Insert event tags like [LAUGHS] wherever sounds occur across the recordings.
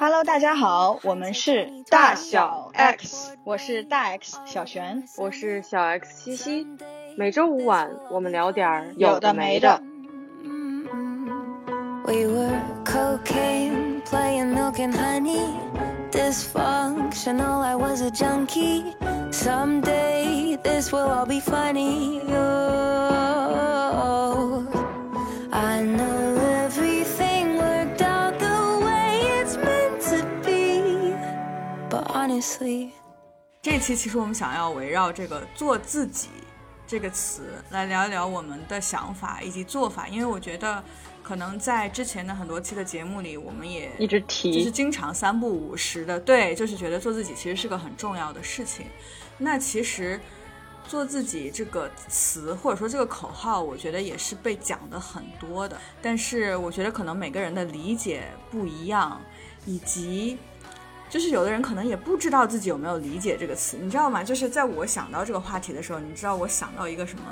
Hello，大家好，我们是大小 X，我是大 X 小璇，我是小 X 西西。每周五晚，我们聊点儿有的没的。We were cocaine, playing milk and honey. Dysfunctional, I was a junkie. Someday this will all be funny. Honestly, 这期其实我们想要围绕这个“做自己”这个词来聊一聊我们的想法以及做法，因为我觉得可能在之前的很多期的节目里，我们也一直提就是，经常三不五时的，对，就是觉得做自己其实是个很重要的事情。那其实“做自己”这个词或者说这个口号，我觉得也是被讲的很多的。但是我觉得可能每个人的理解不一样，以及就是有的人可能也不知道自己有没有理解这个词，你知道吗？就是在我想到这个话题的时候，你知道我想到一个什么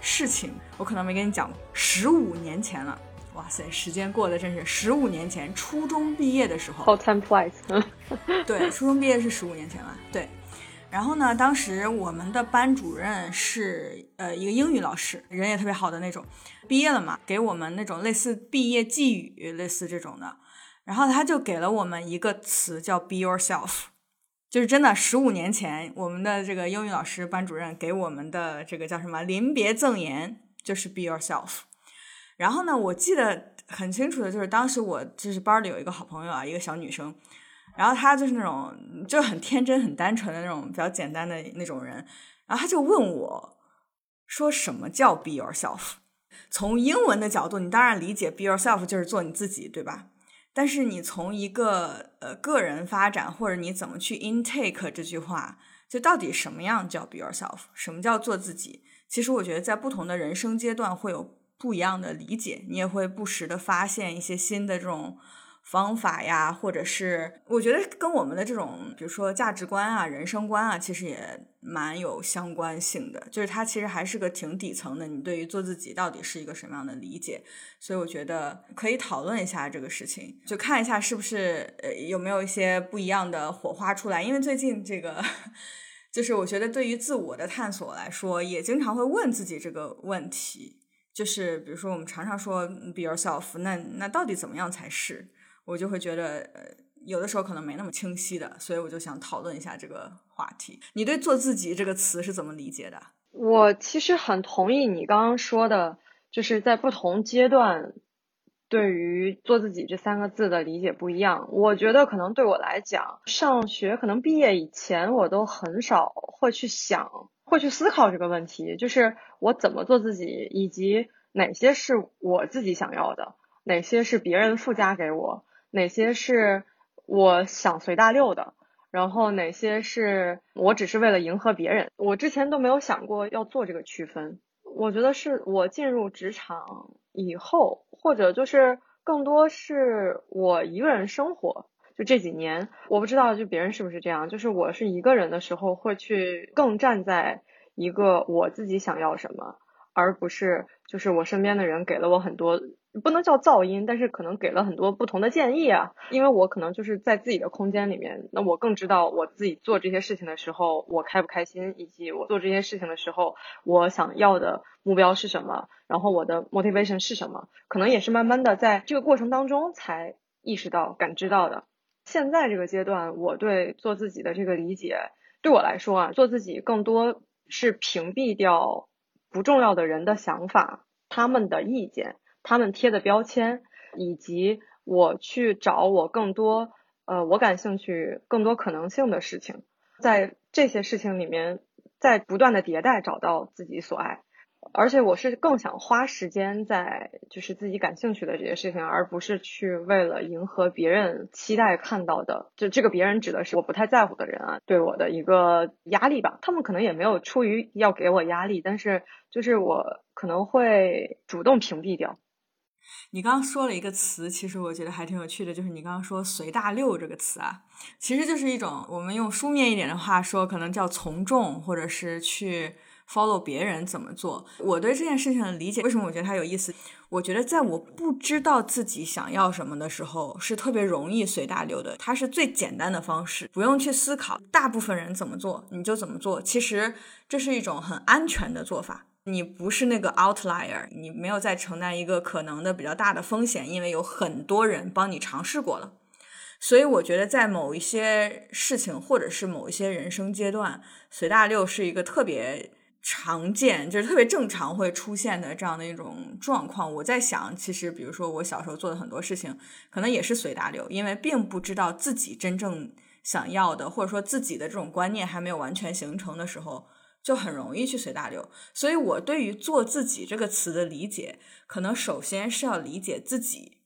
事情？我可能没跟你讲，十五年前了。哇塞，时间过得真是十五年前，初中毕业的时候，How time flies。[LAUGHS] 对，初中毕业是十五年前了。对，然后呢，当时我们的班主任是呃一个英语老师，人也特别好的那种。毕业了嘛，给我们那种类似毕业寄语，类似这种的。然后他就给了我们一个词叫 “be yourself”，就是真的十五年前，我们的这个英语老师班主任给我们的这个叫什么临别赠言，就是 “be yourself”。然后呢，我记得很清楚的就是当时我就是班里有一个好朋友啊，一个小女生，然后她就是那种就很天真、很单纯的那种比较简单的那种人，然后她就问我说什么叫 “be yourself”？从英文的角度，你当然理解 “be yourself” 就是做你自己，对吧？但是你从一个呃个人发展，或者你怎么去 intake 这句话，就到底什么样叫 be yourself，什么叫做自己？其实我觉得在不同的人生阶段会有不一样的理解，你也会不时的发现一些新的这种方法呀，或者是我觉得跟我们的这种比如说价值观啊、人生观啊，其实也蛮有相关性的。就是它其实还是个挺底层的，你对于做自己到底是一个什么样的理解？所以我觉得可以讨论一下这个事情，就看一下是不是呃有没有一些不一样的火花出来。因为最近这个，[LAUGHS] 就是我觉得对于自我的探索来说，也经常会问自己这个问题。就是比如说我们常常说 be yourself，那那到底怎么样才是？我就会觉得呃有的时候可能没那么清晰的，所以我就想讨论一下这个话题。你对“做自己”这个词是怎么理解的？我其实很同意你刚刚说的，就是在不同阶段对于“做自己”这三个字的理解不一样。我觉得可能对我来讲，上学可能毕业以前，我都很少会去想，会去思考这个问题，就是我怎么做自己，以及哪些是我自己想要的，哪些是别人附加给我，哪些是我想随大溜的。然后哪些是我只是为了迎合别人，我之前都没有想过要做这个区分。我觉得是我进入职场以后，或者就是更多是我一个人生活，就这几年，我不知道就别人是不是这样，就是我是一个人的时候，会去更站在一个我自己想要什么，而不是就是我身边的人给了我很多。不能叫噪音，但是可能给了很多不同的建议啊。因为我可能就是在自己的空间里面，那我更知道我自己做这些事情的时候我开不开心，以及我做这些事情的时候我想要的目标是什么，然后我的 motivation 是什么。可能也是慢慢的在这个过程当中才意识到、感知到的。现在这个阶段，我对做自己的这个理解，对我来说啊，做自己更多是屏蔽掉不重要的人的想法、他们的意见。他们贴的标签，以及我去找我更多呃我感兴趣、更多可能性的事情，在这些事情里面，在不断的迭代，找到自己所爱。而且我是更想花时间在就是自己感兴趣的这些事情，而不是去为了迎合别人期待看到的，就这个别人指的是我不太在乎的人啊，对我的一个压力吧。他们可能也没有出于要给我压力，但是就是我可能会主动屏蔽掉。你刚刚说了一个词，其实我觉得还挺有趣的，就是你刚刚说“随大溜”这个词啊，其实就是一种我们用书面一点的话说，可能叫从众，或者是去 follow 别人怎么做。我对这件事情的理解，为什么我觉得它有意思？我觉得在我不知道自己想要什么的时候，是特别容易随大流的。它是最简单的方式，不用去思考大部分人怎么做，你就怎么做。其实这是一种很安全的做法。你不是那个 outlier，你没有在承担一个可能的比较大的风险，因为有很多人帮你尝试过了。所以我觉得在某一些事情或者是某一些人生阶段，随大流是一个特别常见，就是特别正常会出现的这样的一种状况。我在想，其实比如说我小时候做的很多事情，可能也是随大流，因为并不知道自己真正想要的，或者说自己的这种观念还没有完全形成的时候。就很容易去随大流，所以我对于“做自己”这个词的理解，可能首先是要理解自己，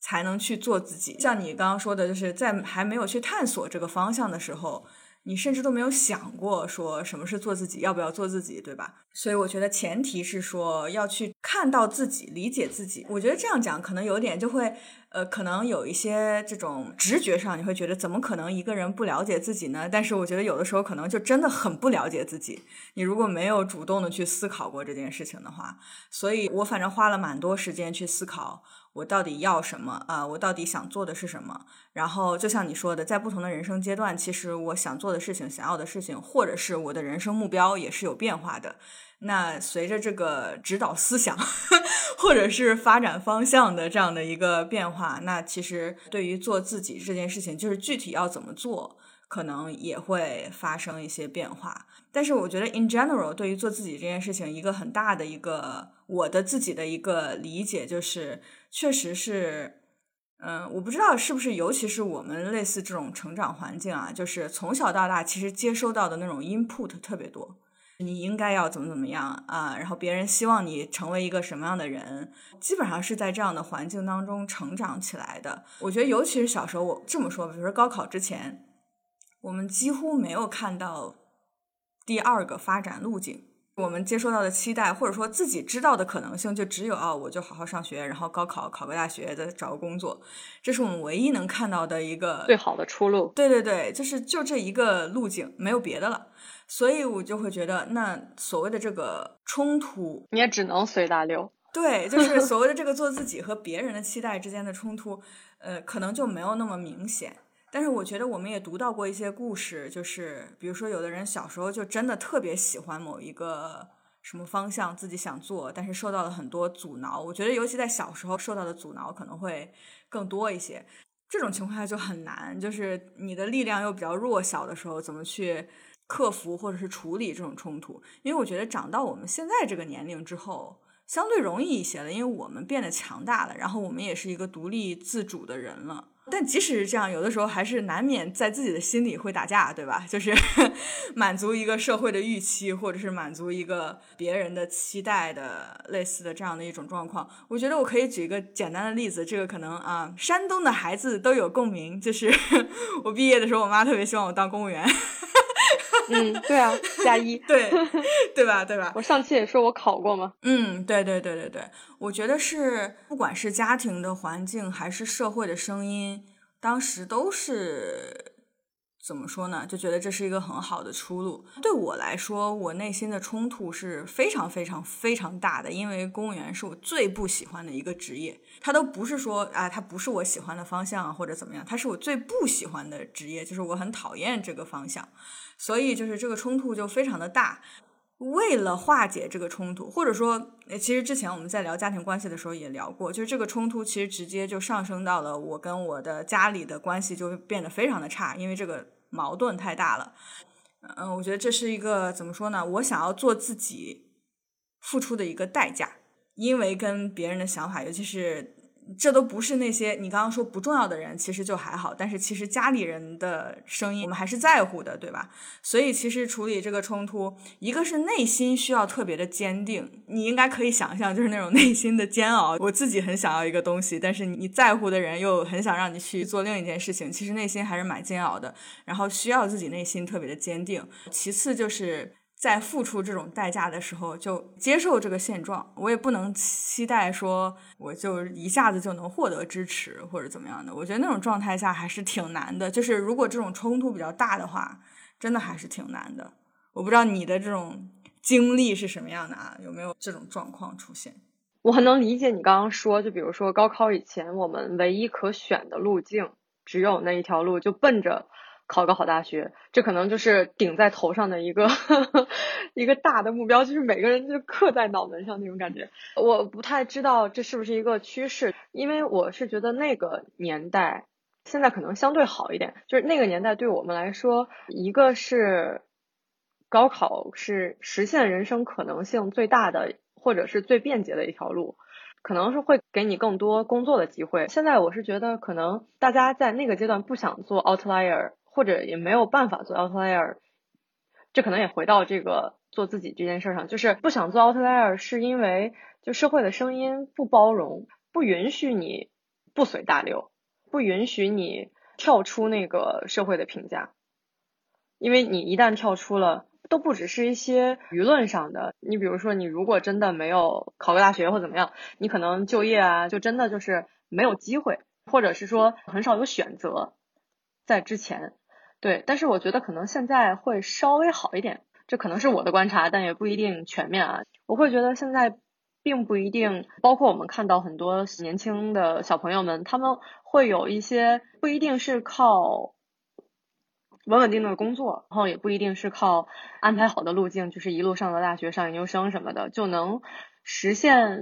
才能去做自己。像你刚刚说的，就是在还没有去探索这个方向的时候。你甚至都没有想过说什么是做自己，要不要做自己，对吧？所以我觉得前提是说要去看到自己，理解自己。我觉得这样讲可能有点就会，呃，可能有一些这种直觉上你会觉得怎么可能一个人不了解自己呢？但是我觉得有的时候可能就真的很不了解自己。你如果没有主动的去思考过这件事情的话，所以我反正花了蛮多时间去思考。我到底要什么啊？我到底想做的是什么？然后就像你说的，在不同的人生阶段，其实我想做的事情、想要的事情，或者是我的人生目标，也是有变化的。那随着这个指导思想，[LAUGHS] 或者是发展方向的这样的一个变化，那其实对于做自己这件事情，就是具体要怎么做。可能也会发生一些变化，但是我觉得 in general 对于做自己这件事情，一个很大的一个我的自己的一个理解就是，确实是，嗯，我不知道是不是，尤其是我们类似这种成长环境啊，就是从小到大其实接收到的那种 input 特别多，你应该要怎么怎么样啊，然后别人希望你成为一个什么样的人，基本上是在这样的环境当中成长起来的。我觉得尤其是小时候，我这么说，比如说高考之前。我们几乎没有看到第二个发展路径。我们接收到的期待，或者说自己知道的可能性，就只有啊，我就好好上学，然后高考考个大学，再找个工作，这是我们唯一能看到的一个最好的出路。对对对，就是就这一个路径，没有别的了。所以我就会觉得，那所谓的这个冲突，你也只能随大流。对，就 [LAUGHS] 是所谓的这个做自己和别人的期待之间的冲突，呃，可能就没有那么明显。但是我觉得我们也读到过一些故事，就是比如说有的人小时候就真的特别喜欢某一个什么方向，自己想做，但是受到了很多阻挠。我觉得尤其在小时候受到的阻挠可能会更多一些。这种情况下就很难，就是你的力量又比较弱小的时候，怎么去克服或者是处理这种冲突？因为我觉得长到我们现在这个年龄之后，相对容易一些了，因为我们变得强大了，然后我们也是一个独立自主的人了。但即使是这样，有的时候还是难免在自己的心里会打架，对吧？就是 [LAUGHS] 满足一个社会的预期，或者是满足一个别人的期待的类似的这样的一种状况。我觉得我可以举一个简单的例子，这个可能啊，山东的孩子都有共鸣。就是 [LAUGHS] 我毕业的时候，我妈特别希望我当公务员。嗯，对啊，[LAUGHS] 加一，对，对吧？对吧？[LAUGHS] 我上期也说我考过嘛？嗯，对对对对对，我觉得是，不管是家庭的环境还是社会的声音，当时都是。怎么说呢？就觉得这是一个很好的出路。对我来说，我内心的冲突是非常非常非常大的，因为公务员是我最不喜欢的一个职业。它都不是说啊，它不是我喜欢的方向啊，或者怎么样，它是我最不喜欢的职业，就是我很讨厌这个方向。所以就是这个冲突就非常的大。为了化解这个冲突，或者说，其实之前我们在聊家庭关系的时候也聊过，就是这个冲突其实直接就上升到了我跟我的家里的关系就变得非常的差，因为这个矛盾太大了。嗯，我觉得这是一个怎么说呢？我想要做自己付出的一个代价，因为跟别人的想法，尤其是。这都不是那些你刚刚说不重要的人，其实就还好。但是其实家里人的声音，我们还是在乎的，对吧？所以其实处理这个冲突，一个是内心需要特别的坚定，你应该可以想象，就是那种内心的煎熬。我自己很想要一个东西，但是你在乎的人又很想让你去做另一件事情，其实内心还是蛮煎熬的。然后需要自己内心特别的坚定。其次就是。在付出这种代价的时候，就接受这个现状。我也不能期待说，我就一下子就能获得支持或者怎么样的。我觉得那种状态下还是挺难的。就是如果这种冲突比较大的话，真的还是挺难的。我不知道你的这种经历是什么样的啊？有没有这种状况出现？我很能理解你刚刚说，就比如说高考以前，我们唯一可选的路径只有那一条路，就奔着考个好大学，这可能就是顶在头上的一个 [LAUGHS] 一个大的目标，就是每个人就刻在脑门上那种感觉。我不太知道这是不是一个趋势，因为我是觉得那个年代现在可能相对好一点，就是那个年代对我们来说，一个是高考是实现人生可能性最大的。或者是最便捷的一条路，可能是会给你更多工作的机会。现在我是觉得，可能大家在那个阶段不想做 outlier，或者也没有办法做 outlier，这可能也回到这个做自己这件事上，就是不想做 outlier，是因为就社会的声音不包容，不允许你不随大流，不允许你跳出那个社会的评价，因为你一旦跳出了。都不只是一些舆论上的，你比如说，你如果真的没有考个大学或怎么样，你可能就业啊，就真的就是没有机会，或者是说很少有选择，在之前，对，但是我觉得可能现在会稍微好一点，这可能是我的观察，但也不一定全面啊。我会觉得现在并不一定，包括我们看到很多年轻的小朋友们，他们会有一些不一定是靠。稳稳定的工作，然后也不一定是靠安排好的路径，就是一路上到大学、上研究生什么的，就能实现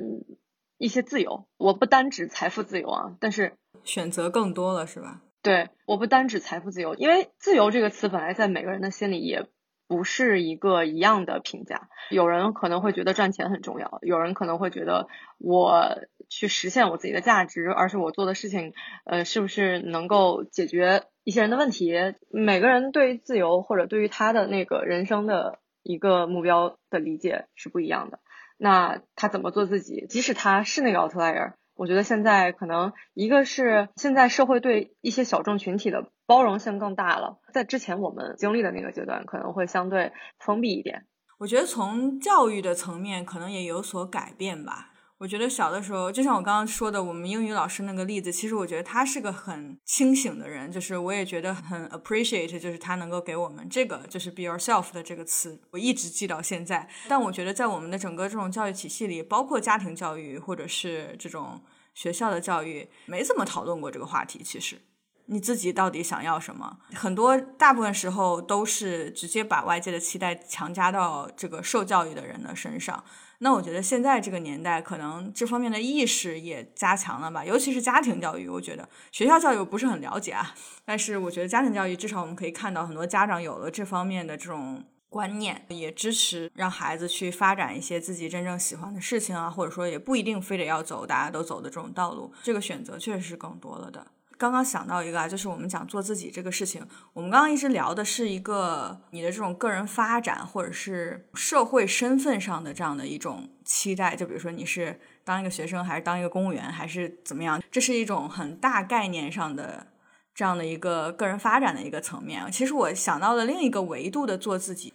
一些自由。我不单指财富自由啊，但是选择更多了，是吧？对，我不单指财富自由，因为自由这个词本来在每个人的心里也不是一个一样的评价。有人可能会觉得赚钱很重要，有人可能会觉得我去实现我自己的价值，而是我做的事情，呃，是不是能够解决？一些人的问题，每个人对于自由或者对于他的那个人生的一个目标的理解是不一样的。那他怎么做自己？即使他是那个 outlier，我觉得现在可能一个是现在社会对一些小众群体的包容性更大了，在之前我们经历的那个阶段可能会相对封闭一点。我觉得从教育的层面可能也有所改变吧。我觉得小的时候，就像我刚刚说的，我们英语老师那个例子，其实我觉得他是个很清醒的人，就是我也觉得很 appreciate，就是他能够给我们这个就是 be yourself 的这个词，我一直记到现在。但我觉得在我们的整个这种教育体系里，包括家庭教育或者是这种学校的教育，没怎么讨论过这个话题。其实你自己到底想要什么，很多大部分时候都是直接把外界的期待强加到这个受教育的人的身上。那我觉得现在这个年代，可能这方面的意识也加强了吧，尤其是家庭教育。我觉得学校教育不是很了解啊，但是我觉得家庭教育至少我们可以看到很多家长有了这方面的这种观念，也支持让孩子去发展一些自己真正喜欢的事情啊，或者说也不一定非得要走大家都走的这种道路，这个选择确实是更多了的。刚刚想到一个啊，就是我们讲做自己这个事情，我们刚刚一直聊的是一个你的这种个人发展或者是社会身份上的这样的一种期待，就比如说你是当一个学生，还是当一个公务员，还是怎么样，这是一种很大概念上的这样的一个个人发展的一个层面。其实我想到了另一个维度的做自己，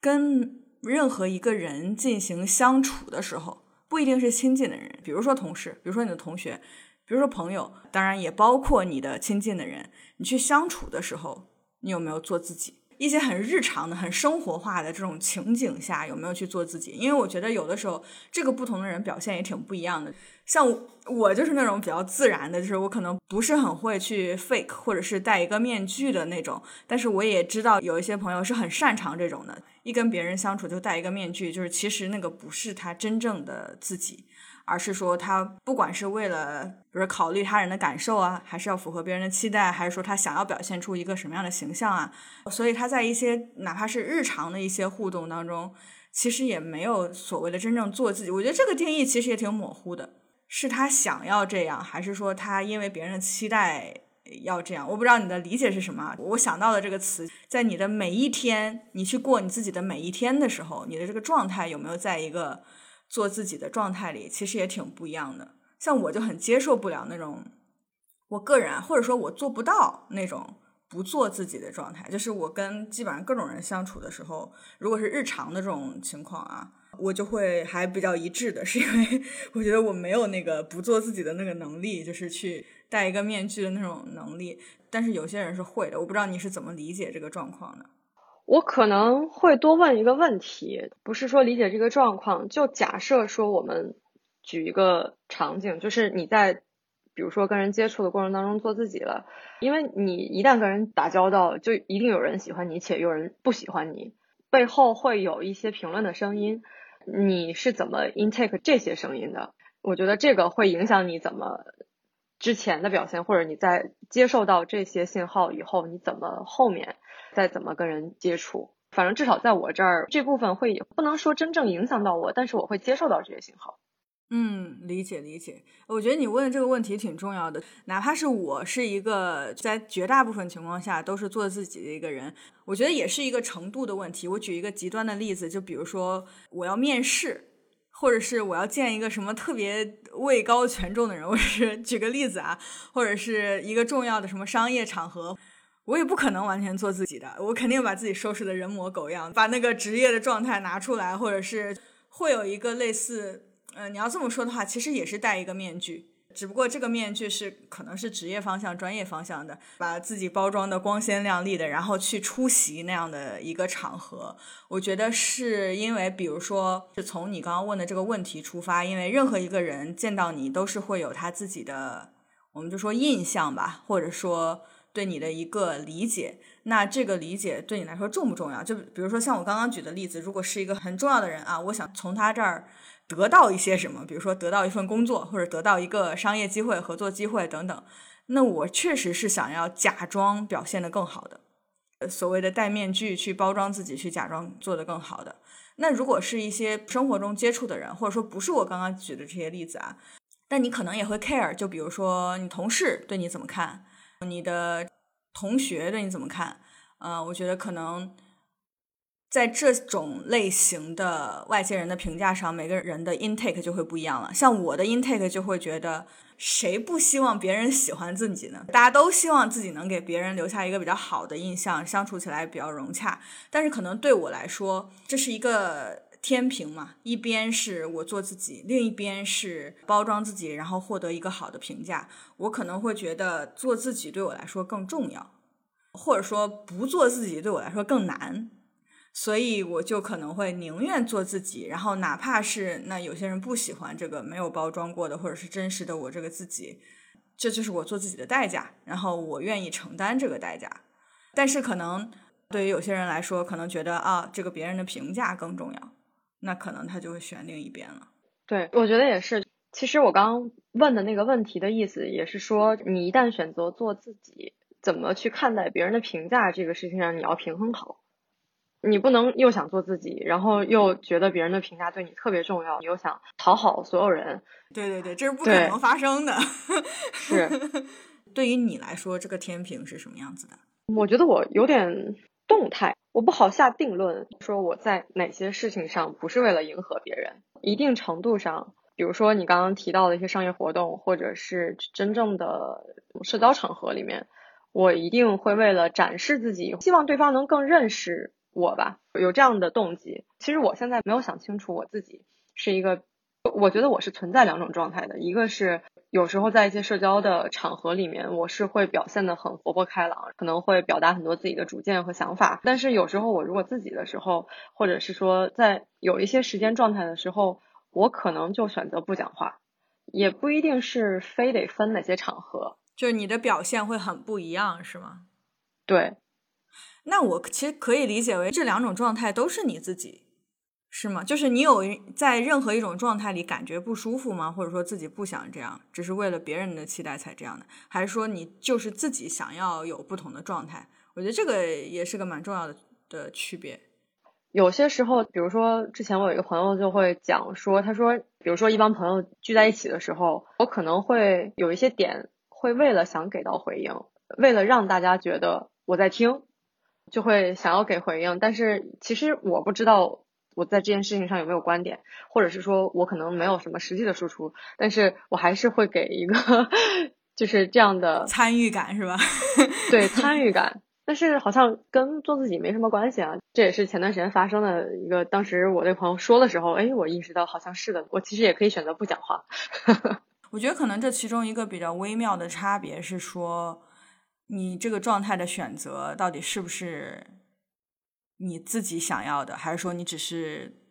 跟任何一个人进行相处的时候，不一定是亲近的人，比如说同事，比如说你的同学。比如说朋友，当然也包括你的亲近的人。你去相处的时候，你有没有做自己？一些很日常的、很生活化的这种情景下，有没有去做自己？因为我觉得有的时候，这个不同的人表现也挺不一样的。像我就是那种比较自然的，就是我可能不是很会去 fake，或者是戴一个面具的那种。但是我也知道有一些朋友是很擅长这种的，一跟别人相处就戴一个面具，就是其实那个不是他真正的自己。而是说，他不管是为了，比如考虑他人的感受啊，还是要符合别人的期待，还是说他想要表现出一个什么样的形象啊，所以他在一些哪怕是日常的一些互动当中，其实也没有所谓的真正做自己。我觉得这个定义其实也挺模糊的，是他想要这样，还是说他因为别人的期待要这样？我不知道你的理解是什么。我想到的这个词，在你的每一天，你去过你自己的每一天的时候，你的这个状态有没有在一个？做自己的状态里，其实也挺不一样的。像我就很接受不了那种，我个人，或者说我做不到那种不做自己的状态。就是我跟基本上各种人相处的时候，如果是日常的这种情况啊，我就会还比较一致的，是因为我觉得我没有那个不做自己的那个能力，就是去戴一个面具的那种能力。但是有些人是会的，我不知道你是怎么理解这个状况的。我可能会多问一个问题，不是说理解这个状况，就假设说我们举一个场景，就是你在比如说跟人接触的过程当中做自己了，因为你一旦跟人打交道，就一定有人喜欢你，且有人不喜欢你，背后会有一些评论的声音，你是怎么 intake 这些声音的？我觉得这个会影响你怎么之前的表现，或者你在接受到这些信号以后，你怎么后面再怎么跟人接触。反正至少在我这儿，这部分会不能说真正影响到我，但是我会接受到这些信号。嗯，理解理解。我觉得你问的这个问题挺重要的，哪怕是我是一个在绝大部分情况下都是做自己的一个人，我觉得也是一个程度的问题。我举一个极端的例子，就比如说我要面试。或者是我要见一个什么特别位高权重的人，我是举个例子啊，或者是一个重要的什么商业场合，我也不可能完全做自己的，我肯定把自己收拾的人模狗样，把那个职业的状态拿出来，或者是会有一个类似，呃，你要这么说的话，其实也是戴一个面具。只不过这个面具是可能是职业方向、专业方向的，把自己包装的光鲜亮丽的，然后去出席那样的一个场合。我觉得是因为，比如说，是从你刚刚问的这个问题出发，因为任何一个人见到你都是会有他自己的，我们就说印象吧，或者说对你的一个理解。那这个理解对你来说重不重要？就比如说像我刚刚举的例子，如果是一个很重要的人啊，我想从他这儿。得到一些什么，比如说得到一份工作，或者得到一个商业机会、合作机会等等。那我确实是想要假装表现的更好的，所谓的戴面具去包装自己，去假装做的更好的。那如果是一些生活中接触的人，或者说不是我刚刚举的这些例子啊，但你可能也会 care。就比如说你同事对你怎么看，你的同学对你怎么看？呃，我觉得可能。在这种类型的外界人的评价上，每个人的 intake 就会不一样了。像我的 intake 就会觉得，谁不希望别人喜欢自己呢？大家都希望自己能给别人留下一个比较好的印象，相处起来比较融洽。但是可能对我来说，这是一个天平嘛，一边是我做自己，另一边是包装自己，然后获得一个好的评价。我可能会觉得做自己对我来说更重要，或者说不做自己对我来说更难。所以我就可能会宁愿做自己，然后哪怕是那有些人不喜欢这个没有包装过的或者是真实的我这个自己，这就是我做自己的代价，然后我愿意承担这个代价。但是可能对于有些人来说，可能觉得啊，这个别人的评价更重要，那可能他就会选另一边了。对，我觉得也是。其实我刚问的那个问题的意思也是说，你一旦选择做自己，怎么去看待别人的评价这个事情上，你要平衡好。你不能又想做自己，然后又觉得别人的评价对你特别重要，你又想讨好所有人。对对对，这是不可能发生的。是，对于你来说，这个天平是什么样子的？我觉得我有点动态，我不好下定论，说我在哪些事情上不是为了迎合别人。一定程度上，比如说你刚刚提到的一些商业活动，或者是真正的社交场合里面，我一定会为了展示自己，希望对方能更认识。我吧，有这样的动机。其实我现在没有想清楚，我自己是一个，我觉得我是存在两种状态的。一个是有时候在一些社交的场合里面，我是会表现的很活泼开朗，可能会表达很多自己的主见和想法。但是有时候我如果自己的时候，或者是说在有一些时间状态的时候，我可能就选择不讲话，也不一定是非得分哪些场合，就是你的表现会很不一样，是吗？对。那我其实可以理解为这两种状态都是你自己，是吗？就是你有在任何一种状态里感觉不舒服吗？或者说自己不想这样，只是为了别人的期待才这样的？还是说你就是自己想要有不同的状态？我觉得这个也是个蛮重要的的区别。有些时候，比如说之前我有一个朋友就会讲说，他说，比如说一帮朋友聚在一起的时候，我可能会有一些点会为了想给到回应，为了让大家觉得我在听。就会想要给回应，但是其实我不知道我在这件事情上有没有观点，或者是说我可能没有什么实际的输出，但是我还是会给一个就是这样的参与感，是吧？[LAUGHS] 对，参与感，但是好像跟做自己没什么关系啊。这也是前段时间发生的一个，当时我那朋友说的时候，哎，我意识到好像是的，我其实也可以选择不讲话。[LAUGHS] 我觉得可能这其中一个比较微妙的差别是说。你这个状态的选择到底是不是你自己想要的，还是说你只是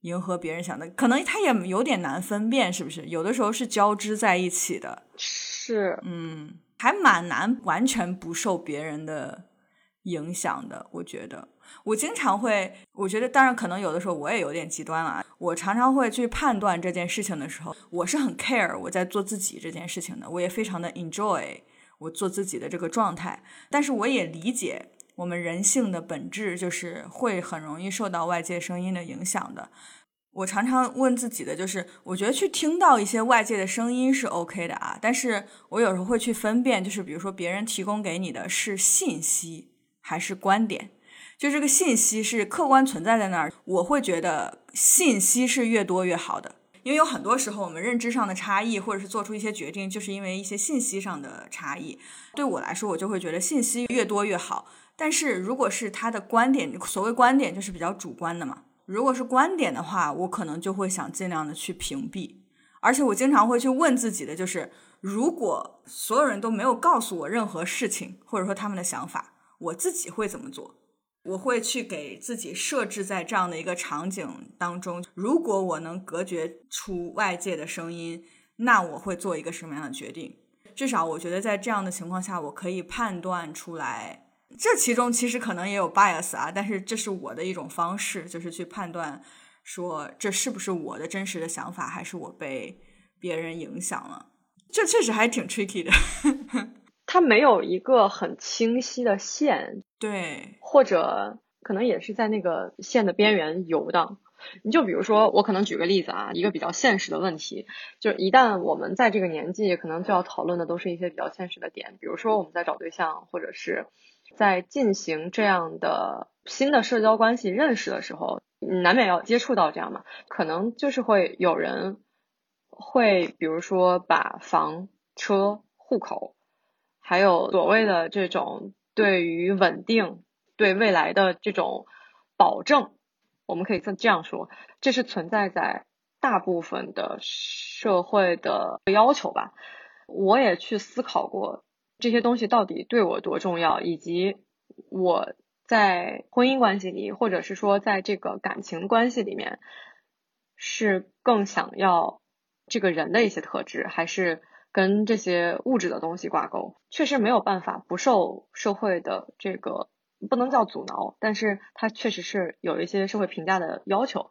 迎合别人想的？可能他也有点难分辨，是不是？有的时候是交织在一起的，是，嗯，还蛮难完全不受别人的影响的。我觉得，我经常会，我觉得，当然可能有的时候我也有点极端了啊。我常常会去判断这件事情的时候，我是很 care 我在做自己这件事情的，我也非常的 enjoy 我做自己的这个状态，但是我也理解。我们人性的本质就是会很容易受到外界声音的影响的。我常常问自己的就是，我觉得去听到一些外界的声音是 OK 的啊，但是我有时候会去分辨，就是比如说别人提供给你的是信息还是观点，就这个信息是客观存在在那儿，我会觉得信息是越多越好的，因为有很多时候我们认知上的差异，或者是做出一些决定，就是因为一些信息上的差异。对我来说，我就会觉得信息越多越好。但是如果是他的观点，所谓观点就是比较主观的嘛。如果是观点的话，我可能就会想尽量的去屏蔽。而且我经常会去问自己的，就是如果所有人都没有告诉我任何事情，或者说他们的想法，我自己会怎么做？我会去给自己设置在这样的一个场景当中。如果我能隔绝出外界的声音，那我会做一个什么样的决定？至少我觉得在这样的情况下，我可以判断出来。这其中其实可能也有 bias 啊，但是这是我的一种方式，就是去判断说这是不是我的真实的想法，还是我被别人影响了。这确实还挺 tricky 的，[LAUGHS] 它没有一个很清晰的线，对，或者可能也是在那个线的边缘游荡。你就比如说，我可能举个例子啊，一个比较现实的问题，就是一旦我们在这个年纪，可能就要讨论的都是一些比较现实的点，比如说我们在找对象，或者是。在进行这样的新的社交关系认识的时候，难免要接触到这样嘛，可能就是会有人会，比如说把房、车、户口，还有所谓的这种对于稳定、对未来的这种保证，我们可以这这样说，这是存在在大部分的社会的要求吧。我也去思考过。这些东西到底对我多重要，以及我在婚姻关系里，或者是说在这个感情关系里面，是更想要这个人的一些特质，还是跟这些物质的东西挂钩？确实没有办法不受社会的这个不能叫阻挠，但是它确实是有一些社会评价的要求。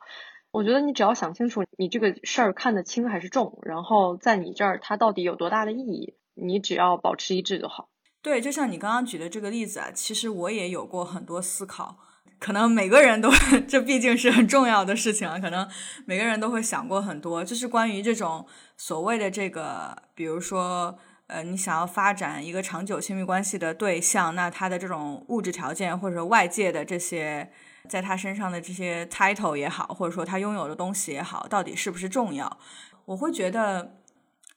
我觉得你只要想清楚，你这个事儿看得轻还是重，然后在你这儿它到底有多大的意义。你只要保持一致就好。对，就像你刚刚举的这个例子啊，其实我也有过很多思考。可能每个人都，[LAUGHS] 这毕竟是很重要的事情啊。可能每个人都会想过很多，就是关于这种所谓的这个，比如说，呃，你想要发展一个长久亲密关系的对象，那他的这种物质条件或者说外界的这些，在他身上的这些 title 也好，或者说他拥有的东西也好，到底是不是重要？我会觉得。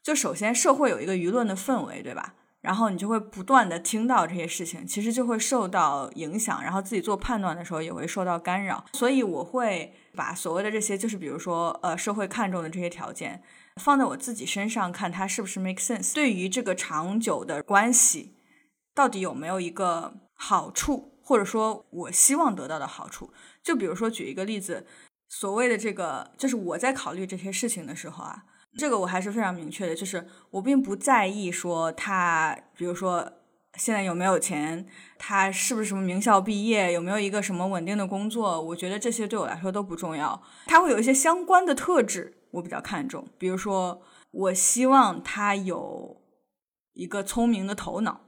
就首先，社会有一个舆论的氛围，对吧？然后你就会不断的听到这些事情，其实就会受到影响，然后自己做判断的时候也会受到干扰。所以我会把所谓的这些，就是比如说，呃，社会看重的这些条件，放在我自己身上看，它是不是 make sense？对于这个长久的关系，到底有没有一个好处，或者说我希望得到的好处？就比如说举一个例子，所谓的这个，就是我在考虑这些事情的时候啊。这个我还是非常明确的，就是我并不在意说他，比如说现在有没有钱，他是不是什么名校毕业，有没有一个什么稳定的工作，我觉得这些对我来说都不重要。他会有一些相关的特质，我比较看重，比如说我希望他有一个聪明的头脑。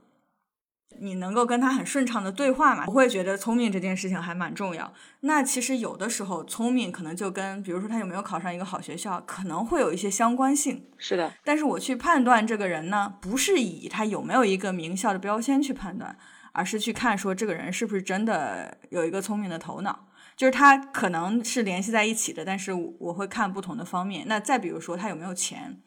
你能够跟他很顺畅的对话嘛？我会觉得聪明这件事情还蛮重要。那其实有的时候聪明可能就跟，比如说他有没有考上一个好学校，可能会有一些相关性。是的。但是我去判断这个人呢，不是以他有没有一个名校的标签去判断，而是去看说这个人是不是真的有一个聪明的头脑。就是他可能是联系在一起的，但是我会看不同的方面。那再比如说他有没有钱，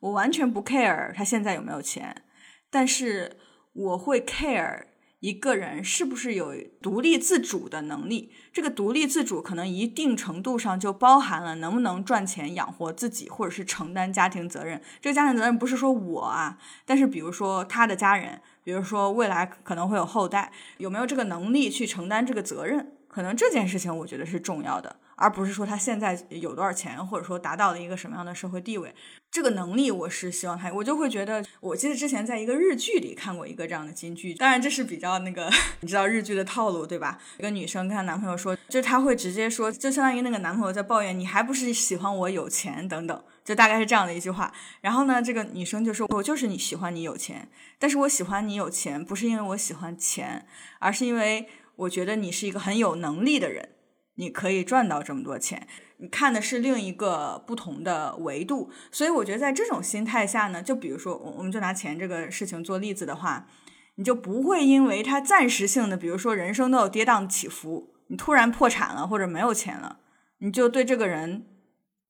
我完全不 care 他现在有没有钱，但是。我会 care 一个人是不是有独立自主的能力，这个独立自主可能一定程度上就包含了能不能赚钱养活自己，或者是承担家庭责任。这个家庭责任不是说我啊，但是比如说他的家人，比如说未来可能会有后代，有没有这个能力去承担这个责任？可能这件事情我觉得是重要的，而不是说他现在有多少钱，或者说达到了一个什么样的社会地位。这个能力我是希望他，我就会觉得，我记得之前在一个日剧里看过一个这样的金句，当然这是比较那个，[LAUGHS] 你知道日剧的套路对吧？一个女生跟她男朋友说，就她会直接说，就相当于那个男朋友在抱怨你还不是喜欢我有钱等等，就大概是这样的一句话。然后呢，这个女生就说，我就是你喜欢你有钱，但是我喜欢你有钱，不是因为我喜欢钱，而是因为。我觉得你是一个很有能力的人，你可以赚到这么多钱。你看的是另一个不同的维度，所以我觉得在这种心态下呢，就比如说，我们就拿钱这个事情做例子的话，你就不会因为它暂时性的，比如说人生都有跌宕起伏，你突然破产了或者没有钱了，你就对这个人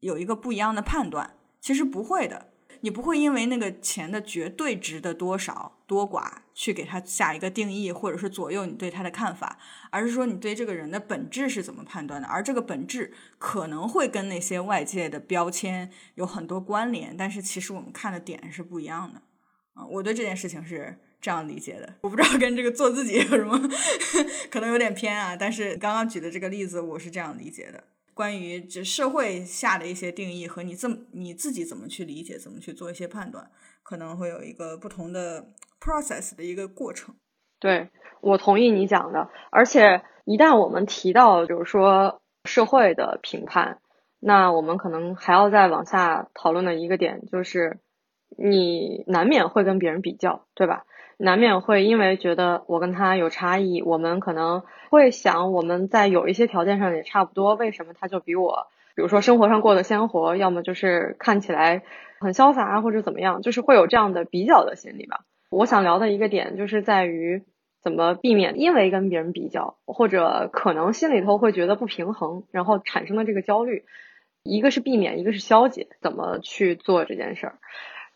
有一个不一样的判断。其实不会的。你不会因为那个钱的绝对值的多少多寡去给他下一个定义，或者是左右你对他的看法，而是说你对这个人的本质是怎么判断的，而这个本质可能会跟那些外界的标签有很多关联，但是其实我们看的点是不一样的。啊，我对这件事情是这样理解的，我不知道跟这个做自己有什么，[LAUGHS] 可能有点偏啊，但是刚刚举的这个例子我是这样理解的。关于这社会下的一些定义和你这么你自己怎么去理解，怎么去做一些判断，可能会有一个不同的 process 的一个过程。对我同意你讲的，而且一旦我们提到就是说社会的评判，那我们可能还要再往下讨论的一个点就是，你难免会跟别人比较，对吧？难免会因为觉得我跟他有差异，我们可能会想我们在有一些条件上也差不多，为什么他就比我，比如说生活上过得鲜活，要么就是看起来很潇洒或者怎么样，就是会有这样的比较的心理吧。我想聊的一个点就是在于怎么避免因为跟别人比较，或者可能心里头会觉得不平衡，然后产生的这个焦虑，一个是避免，一个是消解，怎么去做这件事儿？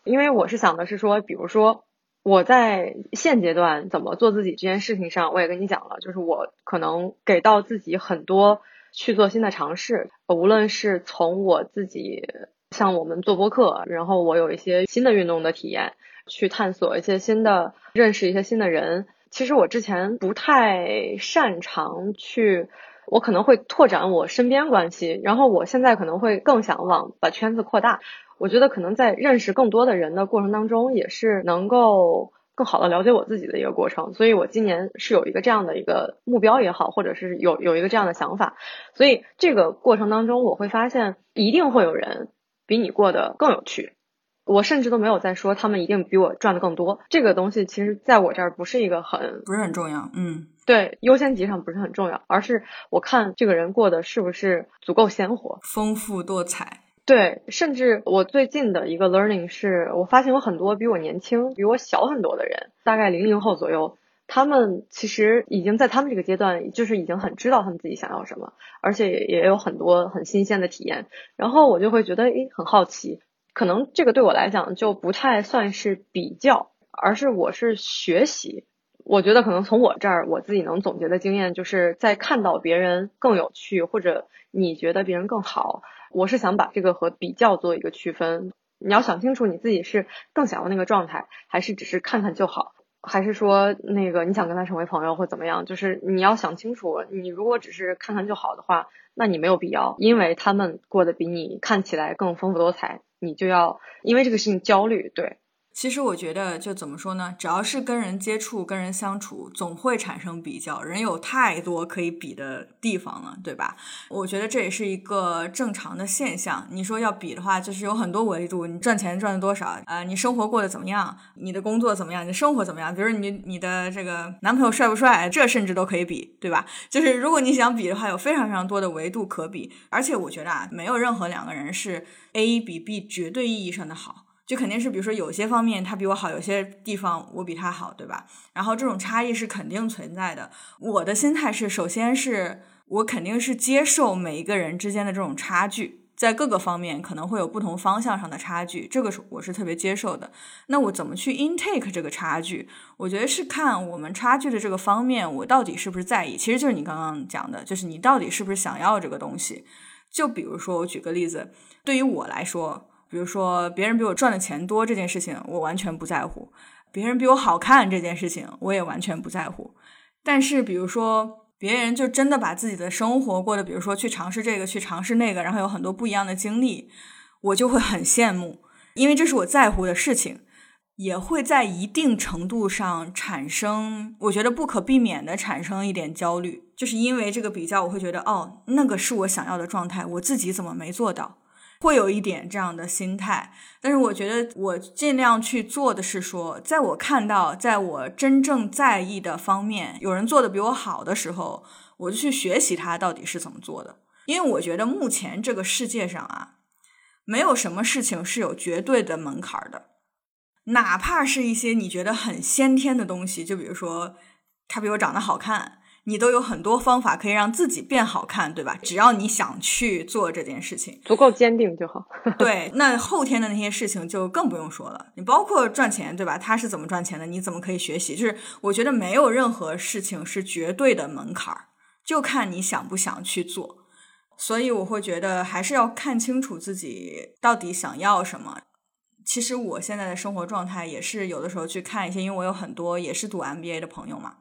因为我是想的是说，比如说。我在现阶段怎么做自己这件事情上，我也跟你讲了，就是我可能给到自己很多去做新的尝试，无论是从我自己像我们做播客，然后我有一些新的运动的体验，去探索一些新的，认识一些新的人。其实我之前不太擅长去，我可能会拓展我身边关系，然后我现在可能会更想往把圈子扩大。我觉得可能在认识更多的人的过程当中，也是能够更好的了解我自己的一个过程。所以我今年是有一个这样的一个目标也好，或者是有有一个这样的想法。所以这个过程当中，我会发现一定会有人比你过得更有趣。我甚至都没有在说他们一定比我赚的更多。这个东西其实在我这儿不是一个很不是很重要。嗯，对，优先级上不是很重要，而是我看这个人过得是不是足够鲜活、丰富多彩。对，甚至我最近的一个 learning 是我发现有很多比我年轻、比我小很多的人，大概零零后左右，他们其实已经在他们这个阶段，就是已经很知道他们自己想要什么，而且也也有很多很新鲜的体验。然后我就会觉得，诶，很好奇。可能这个对我来讲就不太算是比较，而是我是学习。我觉得可能从我这儿，我自己能总结的经验，就是在看到别人更有趣，或者你觉得别人更好。我是想把这个和比较做一个区分。你要想清楚你自己是更想要那个状态，还是只是看看就好，还是说那个你想跟他成为朋友或怎么样？就是你要想清楚，你如果只是看看就好的话，那你没有必要，因为他们过得比你看起来更丰富多彩，你就要因为这个事情焦虑，对。其实我觉得，就怎么说呢？只要是跟人接触、跟人相处，总会产生比较。人有太多可以比的地方了，对吧？我觉得这也是一个正常的现象。你说要比的话，就是有很多维度。你赚钱赚了多少？啊，你生活过得怎么样？你的工作怎么样？你的生活怎么样？比如你你的这个男朋友帅不帅？这甚至都可以比，对吧？就是如果你想比的话，有非常非常多的维度可比。而且我觉得啊，没有任何两个人是 A 比 B 绝对意义上的好。就肯定是，比如说有些方面他比我好，有些地方我比他好，对吧？然后这种差异是肯定存在的。我的心态是，首先是我肯定是接受每一个人之间的这种差距，在各个方面可能会有不同方向上的差距，这个是我是特别接受的。那我怎么去 intake 这个差距？我觉得是看我们差距的这个方面，我到底是不是在意？其实就是你刚刚讲的，就是你到底是不是想要这个东西。就比如说，我举个例子，对于我来说。比如说，别人比我赚的钱多这件事情，我完全不在乎；别人比我好看这件事情，我也完全不在乎。但是，比如说，别人就真的把自己的生活过得，比如说去尝试这个，去尝试那个，然后有很多不一样的经历，我就会很羡慕，因为这是我在乎的事情，也会在一定程度上产生，我觉得不可避免的产生一点焦虑，就是因为这个比较，我会觉得哦，那个是我想要的状态，我自己怎么没做到？会有一点这样的心态，但是我觉得我尽量去做的是说，在我看到，在我真正在意的方面，有人做的比我好的时候，我就去学习他到底是怎么做的。因为我觉得目前这个世界上啊，没有什么事情是有绝对的门槛的，哪怕是一些你觉得很先天的东西，就比如说他比我长得好看。你都有很多方法可以让自己变好看，对吧？只要你想去做这件事情，足够坚定就好。[LAUGHS] 对，那后天的那些事情就更不用说了。你包括赚钱，对吧？他是怎么赚钱的？你怎么可以学习？就是我觉得没有任何事情是绝对的门槛儿，就看你想不想去做。所以我会觉得还是要看清楚自己到底想要什么。其实我现在的生活状态也是有的时候去看一些，因为我有很多也是读 MBA 的朋友嘛。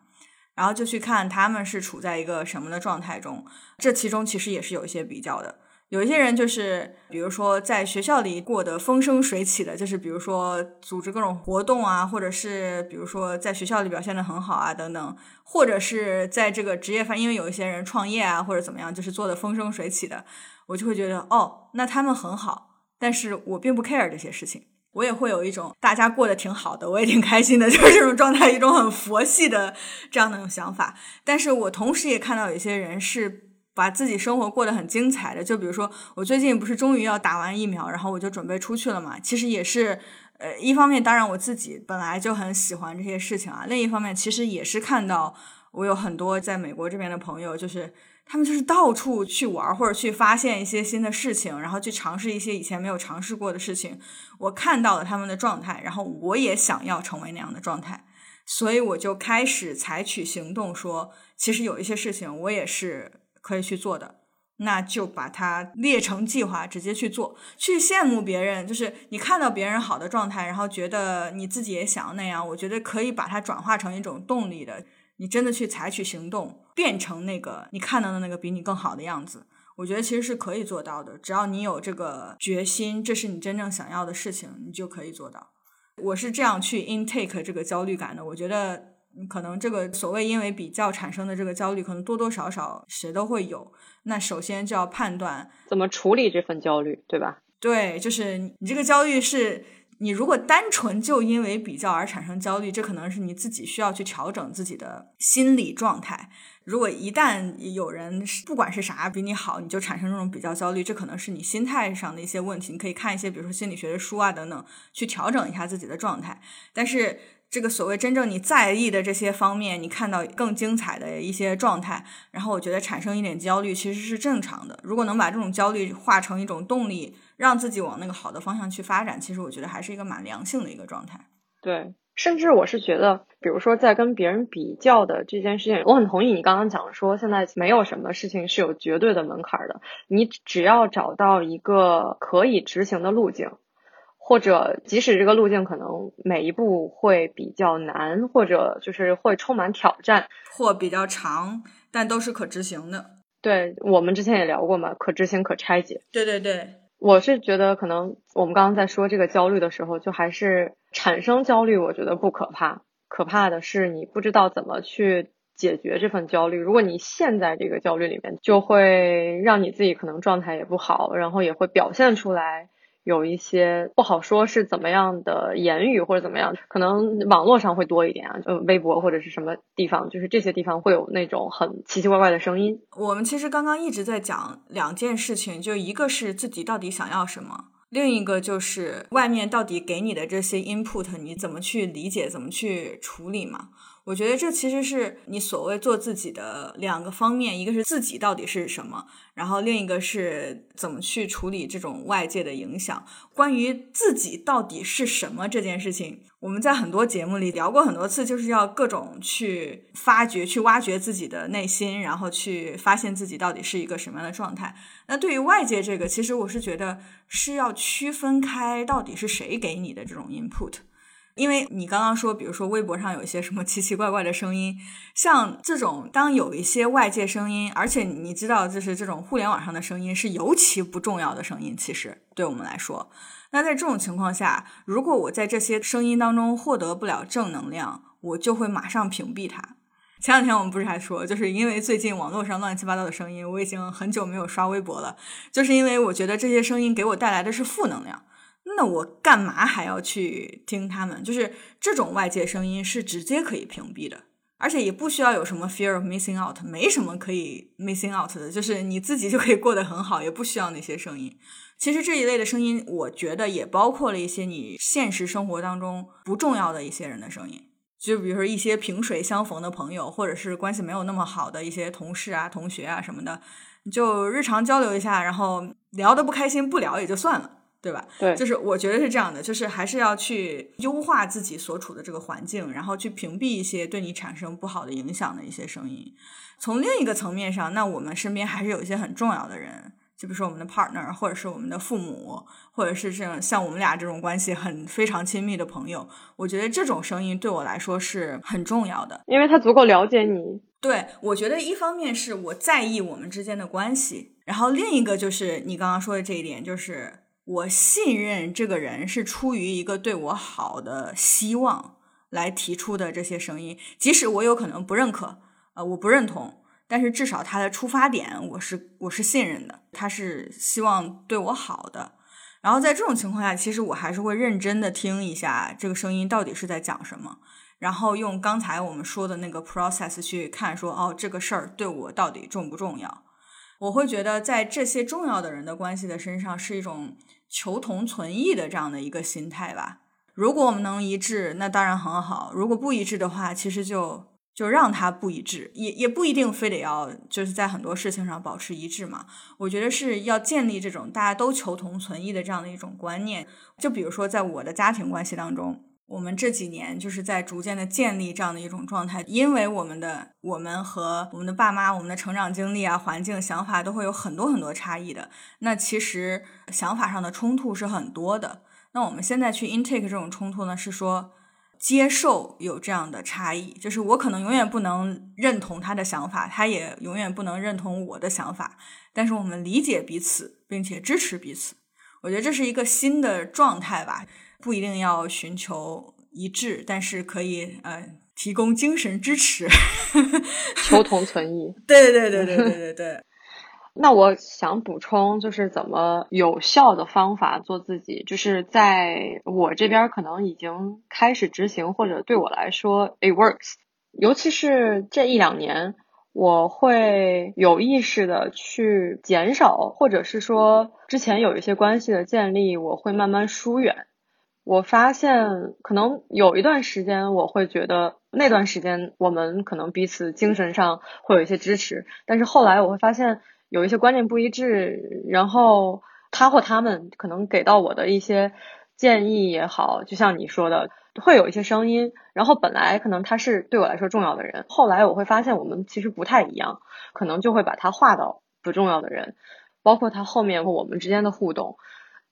然后就去看他们是处在一个什么的状态中，这其中其实也是有一些比较的。有一些人就是，比如说在学校里过得风生水起的，就是比如说组织各种活动啊，或者是比如说在学校里表现的很好啊等等，或者是在这个职业方，因为有一些人创业啊或者怎么样，就是做的风生水起的，我就会觉得哦，那他们很好，但是我并不 care 这些事情。我也会有一种大家过得挺好的，我也挺开心的，[LAUGHS] 就是这种状态，一种很佛系的这样的一种想法。但是我同时也看到有些人是把自己生活过得很精彩的，就比如说我最近不是终于要打完疫苗，然后我就准备出去了嘛。其实也是，呃，一方面当然我自己本来就很喜欢这些事情啊，另一方面其实也是看到我有很多在美国这边的朋友，就是。他们就是到处去玩，或者去发现一些新的事情，然后去尝试一些以前没有尝试过的事情。我看到了他们的状态，然后我也想要成为那样的状态，所以我就开始采取行动，说其实有一些事情我也是可以去做的，那就把它列成计划，直接去做。去羡慕别人，就是你看到别人好的状态，然后觉得你自己也想要那样，我觉得可以把它转化成一种动力的。你真的去采取行动，变成那个你看到的那个比你更好的样子，我觉得其实是可以做到的。只要你有这个决心，这是你真正想要的事情，你就可以做到。我是这样去 intake 这个焦虑感的。我觉得可能这个所谓因为比较产生的这个焦虑，可能多多少少谁都会有。那首先就要判断怎么处理这份焦虑，对吧？对，就是你这个焦虑是。你如果单纯就因为比较而产生焦虑，这可能是你自己需要去调整自己的心理状态。如果一旦有人不管是啥比你好，你就产生这种比较焦虑，这可能是你心态上的一些问题。你可以看一些，比如说心理学的书啊等等，去调整一下自己的状态。但是。这个所谓真正你在意的这些方面，你看到更精彩的一些状态，然后我觉得产生一点焦虑其实是正常的。如果能把这种焦虑化成一种动力，让自己往那个好的方向去发展，其实我觉得还是一个蛮良性的一个状态。对，甚至我是觉得，比如说在跟别人比较的这件事情，我很同意你刚刚讲说，现在没有什么事情是有绝对的门槛的，你只要找到一个可以执行的路径。或者，即使这个路径可能每一步会比较难，或者就是会充满挑战，或比较长，但都是可执行的。对我们之前也聊过嘛，可执行、可拆解。对对对，我是觉得可能我们刚刚在说这个焦虑的时候，就还是产生焦虑，我觉得不可怕，可怕的是你不知道怎么去解决这份焦虑。如果你陷在这个焦虑里面，就会让你自己可能状态也不好，然后也会表现出来。有一些不好说是怎么样的言语或者怎么样，可能网络上会多一点啊，就，微博或者是什么地方，就是这些地方会有那种很奇奇怪怪的声音。我们其实刚刚一直在讲两件事情，就一个是自己到底想要什么，另一个就是外面到底给你的这些 input，你怎么去理解，怎么去处理嘛。我觉得这其实是你所谓做自己的两个方面，一个是自己到底是什么，然后另一个是怎么去处理这种外界的影响。关于自己到底是什么这件事情，我们在很多节目里聊过很多次，就是要各种去发掘、去挖掘自己的内心，然后去发现自己到底是一个什么样的状态。那对于外界这个，其实我是觉得是要区分开到底是谁给你的这种 input。因为你刚刚说，比如说微博上有一些什么 [LAUGHS] 奇奇怪怪的声音，像这种当有一些外界声音，而且你知道，就是这种互联网上的声音是尤其不重要的声音，其实对我们来说，那在这种情况下，如果我在这些声音当中获得不了正能量，我就会马上屏蔽它。前两天我们不是还说，就是因为最近网络上乱七八糟的声音，我已经很久没有刷微博了，就是因为我觉得这些声音给我带来的是负能量。那我干嘛还要去听他们？就是这种外界声音是直接可以屏蔽的，而且也不需要有什么 fear of missing out，没什么可以 missing out 的，就是你自己就可以过得很好，也不需要那些声音。其实这一类的声音，我觉得也包括了一些你现实生活当中不重要的一些人的声音，就比如说一些萍水相逢的朋友，或者是关系没有那么好的一些同事啊、同学啊什么的，就日常交流一下，然后聊得不开心不聊也就算了。对吧？对，就是我觉得是这样的，就是还是要去优化自己所处的这个环境，然后去屏蔽一些对你产生不好的影响的一些声音。从另一个层面上，那我们身边还是有一些很重要的人，就比如说我们的 partner，或者是我们的父母，或者是这样像我们俩这种关系很非常亲密的朋友。我觉得这种声音对我来说是很重要的，因为他足够了解你。对，我觉得一方面是我在意我们之间的关系，然后另一个就是你刚刚说的这一点，就是。我信任这个人是出于一个对我好的希望来提出的这些声音，即使我有可能不认可，呃，我不认同，但是至少他的出发点我是我是信任的，他是希望对我好的。然后在这种情况下，其实我还是会认真的听一下这个声音到底是在讲什么，然后用刚才我们说的那个 process 去看，说哦，这个事儿对我到底重不重要？我会觉得在这些重要的人的关系的身上是一种。求同存异的这样的一个心态吧。如果我们能一致，那当然很好；如果不一致的话，其实就就让它不一致，也也不一定非得要就是在很多事情上保持一致嘛。我觉得是要建立这种大家都求同存异的这样的一种观念。就比如说，在我的家庭关系当中。我们这几年就是在逐渐的建立这样的一种状态，因为我们的我们和我们的爸妈，我们的成长经历啊、环境、想法都会有很多很多差异的。那其实想法上的冲突是很多的。那我们现在去 intake 这种冲突呢，是说接受有这样的差异，就是我可能永远不能认同他的想法，他也永远不能认同我的想法，但是我们理解彼此，并且支持彼此。我觉得这是一个新的状态吧。不一定要寻求一致，但是可以呃提供精神支持，[LAUGHS] 求同存异。对对对对对对对。[LAUGHS] 那我想补充，就是怎么有效的方法做自己，就是在我这边可能已经开始执行，或者对我来说 it works。尤其是这一两年，我会有意识的去减少，或者是说之前有一些关系的建立，我会慢慢疏远。我发现，可能有一段时间，我会觉得那段时间我们可能彼此精神上会有一些支持，但是后来我会发现有一些观念不一致，然后他或他们可能给到我的一些建议也好，就像你说的，会有一些声音，然后本来可能他是对我来说重要的人，后来我会发现我们其实不太一样，可能就会把他划到不重要的人，包括他后面我们之间的互动。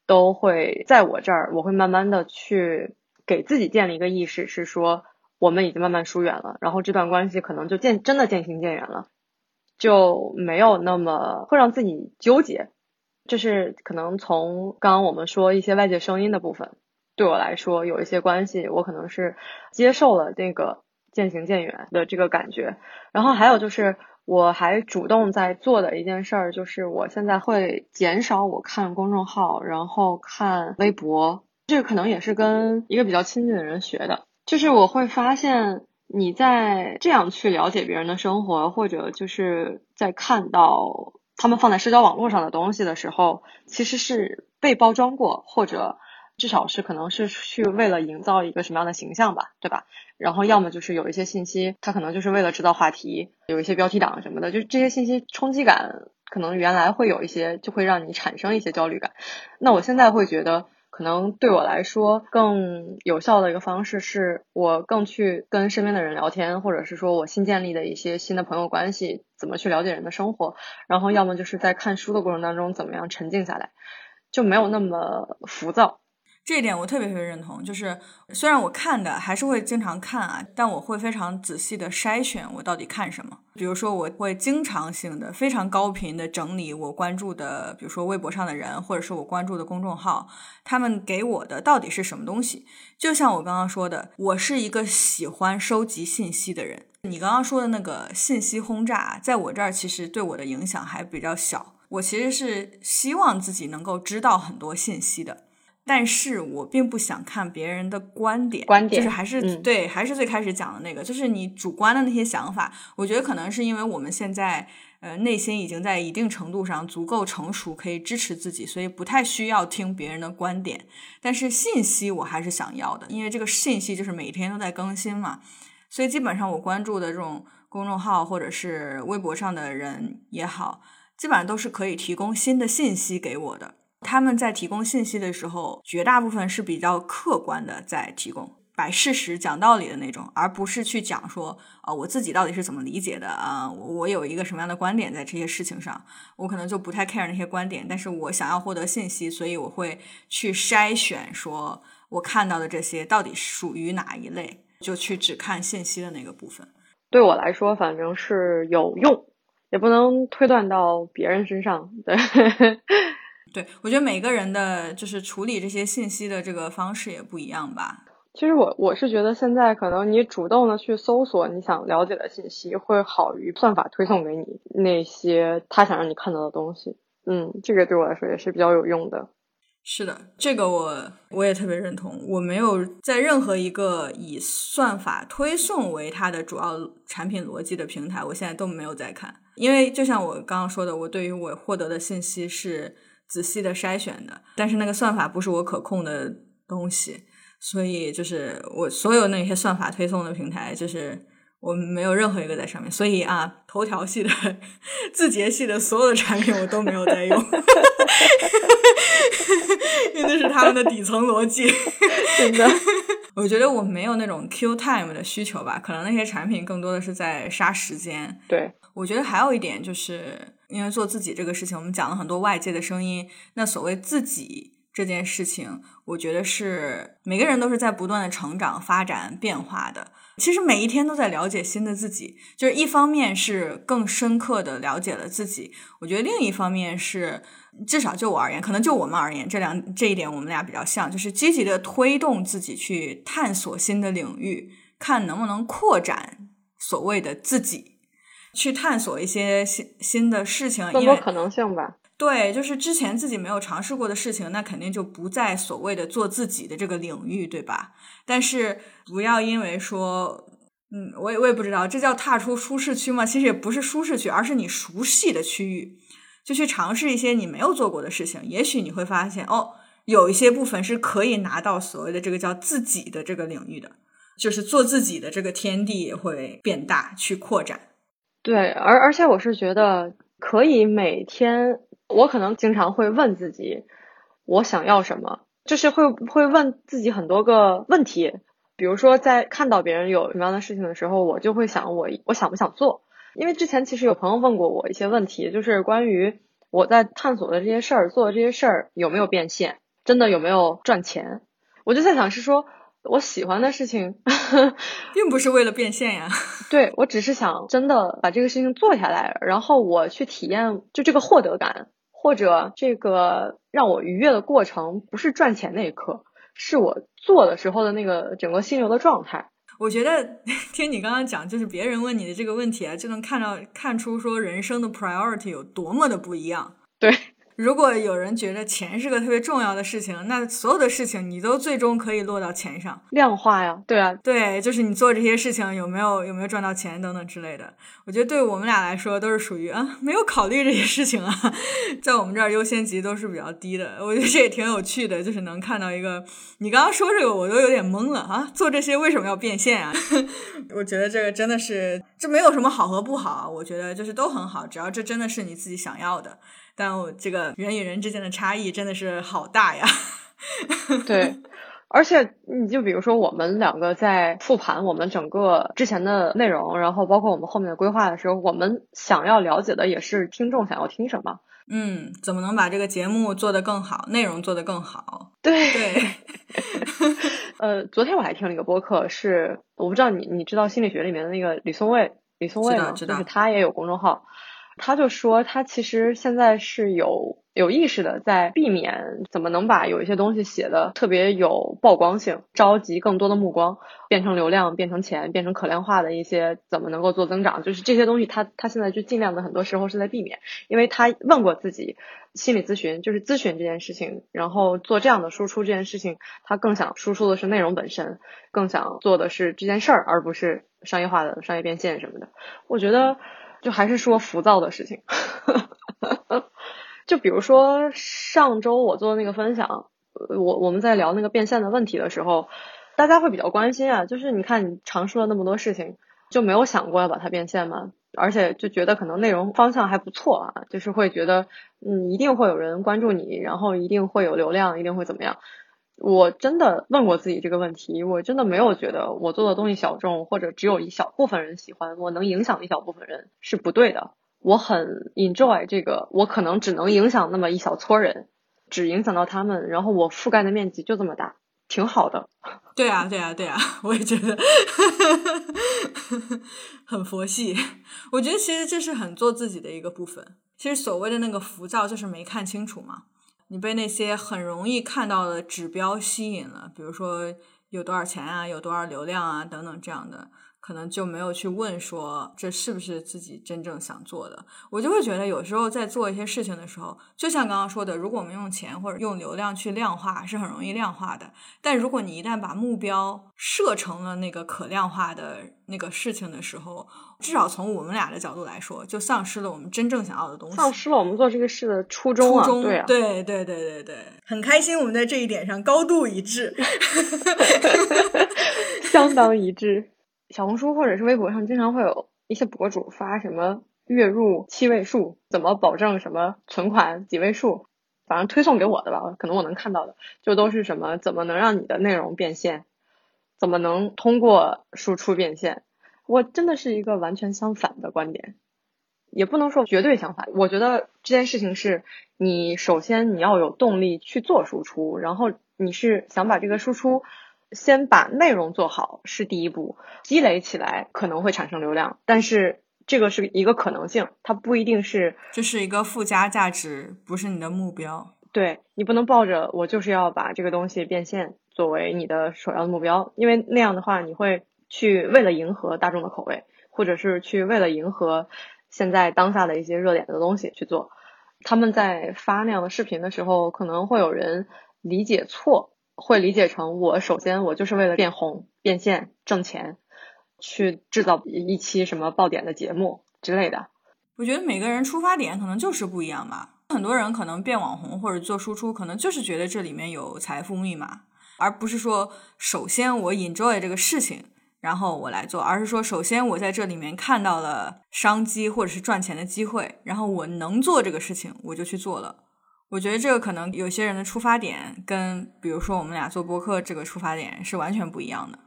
都会在我这儿，我会慢慢的去给自己建立一个意识，是说我们已经慢慢疏远了，然后这段关系可能就渐真的渐行渐远了，就没有那么会让自己纠结。就是可能从刚刚我们说一些外界声音的部分，对我来说有一些关系，我可能是接受了那个渐行渐远的这个感觉，然后还有就是。我还主动在做的一件事儿，就是我现在会减少我看公众号，然后看微博。这个可能也是跟一个比较亲近的人学的。就是我会发现，你在这样去了解别人的生活，或者就是在看到他们放在社交网络上的东西的时候，其实是被包装过，或者。至少是可能是去为了营造一个什么样的形象吧，对吧？然后要么就是有一些信息，它可能就是为了制造话题，有一些标题党什么的，就这些信息冲击感，可能原来会有一些，就会让你产生一些焦虑感。那我现在会觉得，可能对我来说更有效的一个方式，是我更去跟身边的人聊天，或者是说我新建立的一些新的朋友关系，怎么去了解人的生活，然后要么就是在看书的过程当中，怎么样沉静下来，就没有那么浮躁。这一点我特别特别认同。就是虽然我看的还是会经常看啊，但我会非常仔细的筛选我到底看什么。比如说，我会经常性的、非常高频的整理我关注的，比如说微博上的人，或者是我关注的公众号，他们给我的到底是什么东西。就像我刚刚说的，我是一个喜欢收集信息的人。你刚刚说的那个信息轰炸，在我这儿其实对我的影响还比较小。我其实是希望自己能够知道很多信息的，但是我并不想看别人的观点，观点就是还是、嗯对，还是最开始讲的那个，就是你主观的那些想法。我觉得可能是因为我们现在呃内心已经在一定程度上足够成熟，可以支持自己，所以不太需要听别人的观点。但是信息我还是想要的，因为这个信息就是每天都在更新嘛，所以基本上我关注的这种公众号或者是微博上的人也好，基本上都是可以提供新的信息给我的。他们在提供信息的时候，绝大部分是比较客观的在提供，摆事实、讲道理的那种，而不是去讲说啊、我自己到底是怎么理解的啊、我有一个什么样的观点在这些事情上，我可能就不太 care 那些观点，但是我想要获得信息，所以我会去筛选，说我看到的这些到底属于哪一类，就去只看信息的那个部分。对我来说，反正是有用，也不能推断到别人身上。对，对我觉得每个人的就是处理这些信息的这个方式也不一样吧。其实我我是觉得现在可能你主动的去搜索你想了解的信息，会好于算法推送给你那些他想让你看到的东西。嗯，这个对我来说也是比较有用的。是的，这个我我也特别认同。我没有在任何一个以算法推送为它的主要产品逻辑的平台，我现在都没有在看。因为就像我刚刚说的，我对于我获得的信息是仔细的筛选的，但是那个算法不是我可控的东西，所以就是我所有那些算法推送的平台，就是我没有任何一个在上面。所以啊，头条系的、[LAUGHS] 字节系的所有的产品我都没有在用。[LAUGHS] 因为那是他们的底层逻辑。[LAUGHS] 真的，我觉得我没有那种 Q time 的需求吧，可能那些产品更多的是在杀时间。对，我觉得还有一点就是，因为做自己这个事情，我们讲了很多外界的声音。那所谓自己这件事情，我觉得是每个人都是在不断的成长、发展、变化的。其实每一天都在了解新的自己，就是一方面是更深刻的了解了自己，我觉得另一方面是，至少就我而言，可能就我们而言，这两这一点我们俩比较像，就是积极的推动自己去探索新的领域，看能不能扩展所谓的自己，去探索一些新新的事情，因为更多可能性吧。对，就是之前自己没有尝试过的事情，那肯定就不在所谓的做自己的这个领域，对吧？但是不要因为说，嗯，我也我也不知道，这叫踏出舒适区吗？其实也不是舒适区，而是你熟悉的区域，就去尝试一些你没有做过的事情，也许你会发现，哦，有一些部分是可以拿到所谓的这个叫自己的这个领域的，就是做自己的这个天地也会变大，去扩展。对，而而且我是觉得可以每天，我可能经常会问自己，我想要什么，就是会会问自己很多个问题。比如说，在看到别人有什么样的事情的时候，我就会想我我想不想做？因为之前其实有朋友问过我一些问题，就是关于我在探索的这些事儿、做的这些事儿有没有变现，真的有没有赚钱？我就在想是说，我喜欢的事情。[LAUGHS] 并不是为了变现呀，对我只是想真的把这个事情做下来，然后我去体验，就这个获得感，或者这个让我愉悦的过程，不是赚钱那一刻，是我做的时候的那个整个心流的状态。我觉得听你刚刚讲，就是别人问你的这个问题啊，就能看到看出说人生的 priority 有多么的不一样。对，如果有人觉得钱是个特别重要的事情，那所有的事情你都最终可以落到钱上。量化呀，对啊，对，就是你做这些事情有没有有没有赚到钱等等之类的。我觉得对我们俩来说都是属于啊 [LAUGHS] 没有考虑这些事情啊，[LAUGHS] 在我们这儿优先级都是比较低的。我觉得这也挺有趣的，就是能看到一个你刚刚说这个我都有点懵了啊，做这些为什么要变现啊？[LAUGHS] 我觉得这个真的是这没有什么好和不好，我觉得就是都很好，只要这真的是你自己想要的。但我这个人与人之间的差异真的是好大呀。[LAUGHS] 对。而且，你就比如说，我们两个在复盘我们整个之前的内容，然后包括我们后面的规划的时候，我们想要了解的也是听众想要听什么。嗯，怎么能把这个节目做得更好，内容做得更好？对对，[LAUGHS] 呃，昨天我还听了一个播客，是我不知道你你知道心理学里面的那个李松蔚，李松蔚吗？知道知道就是他也有公众号，他就说他其实现在是有有意识的在避免怎么能把有一些东西写的特别有曝光性，召集更多的目光，变成流量，变成钱，变成可量化的一些怎么能够做增长，就是这些东西他他现在就尽量的很多时候是在避免，因为他问过自己。心理咨询就是咨询这件事情，然后做这样的输出这件事情，他更想输出的是内容本身，更想做的是这件事儿，而不是商业化的商业变现什么的。我觉得就还是说浮躁的事情。[LAUGHS] 就比如说上周我做的那个分享，我我们在聊那个变现的问题的时候，大家会比较关心啊，就是你看你尝试了那么多事情，就没有想过要把它变现吗？而且就觉得可能内容方向还不错啊，就是会觉得嗯一定会有人关注你，然后一定会有流量，一定会怎么样。我真的问过自己这个问题，我真的没有觉得我做的东西小众或者只有一小部分人喜欢，我能影响一小部分人是不对的。我很 enjoy 这个，我可能只能影响那么一小撮人，只影响到他们，然后我覆盖的面积就这么大，挺好的。对啊，对啊，对啊，[LAUGHS] 我也觉得 [LAUGHS] 很佛系。我觉得其实这是很做自己的一个部分。其实所谓的那个浮躁，就是没看清楚嘛。你被那些很容易看到的指标吸引了，比如说有多少钱啊，有多少流量啊等等这样的，可能就没有去问说这是不是自己真正想做的。我就会觉得有时候在做一些事情的时候，就像刚刚说的，如果我们用钱或者用流量去量化，是很容易量化的。但如果你一旦把目标设成了那个可量化的那个事情的时候，至少从我们俩的角度来说，就丧失了我们真正想要的东西。丧失了我们做这个事的初衷啊！初衷，对啊，对对对对对，很开心我们在这一点上高度一致。[LAUGHS] 相当一致。小红书或者是微博上经常会有一些博主发什么月入七位数，怎么保证什么存款几位数，反正推送给我的吧，可能我能看到的，就都是什么怎么能让你的内容变现，怎么能通过输出变现。我真的是一个完全相反的观点，也不能说绝对相反。我觉得这件事情是你首先你要有动力去做输出，然后你是想把这个输出。先把内容做好是第一步，积累起来可能会产生流量，但是这个是一个可能性，它不一定是这是一个附加价值，不是你的目标。对你不能抱着我就是要把这个东西变现作为你的首要的目标，因为那样的话你会去为了迎合大众的口味，或者是去为了迎合现在当下的一些热点的东西去做。他们在发那样的视频的时候，可能会有人理解错。会理解成我首先我就是为了变红、变现、挣钱，去制造一期什么爆点的节目之类的。我觉得每个人出发点可能就是不一样吧。很多人可能变网红或者做输出，可能就是觉得这里面有财富密码，而不是说首先我 enjoy 这个事情，然后我来做，而是说首先我在这里面看到了商机或者是赚钱的机会，然后我能做这个事情，我就去做了。我觉得这个可能有些人的出发点跟，比如说我们俩做播客这个出发点是完全不一样的。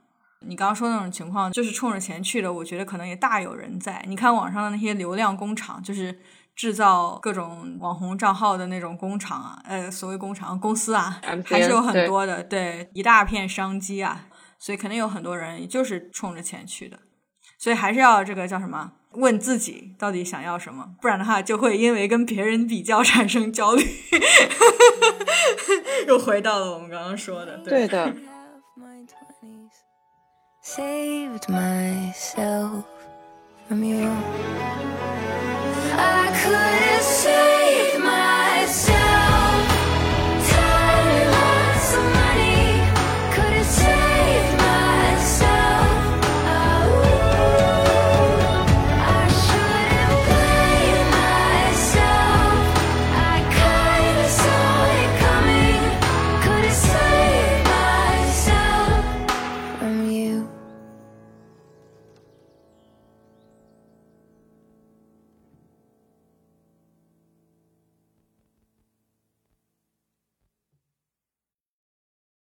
你刚刚说那种情况就是冲着钱去的，我觉得可能也大有人在。你看网上的那些流量工厂，就是制造各种网红账号的那种工厂啊，呃，所谓工厂公司啊，还是有很多的，对，一大片商机啊，所以肯定有很多人就是冲着钱去的。所以还是要这个叫什么？问自己到底想要什么，不然的话就会因为跟别人比较产生焦虑。[LAUGHS] 又回到了我们刚刚说的，对的。Saved myself from you. I could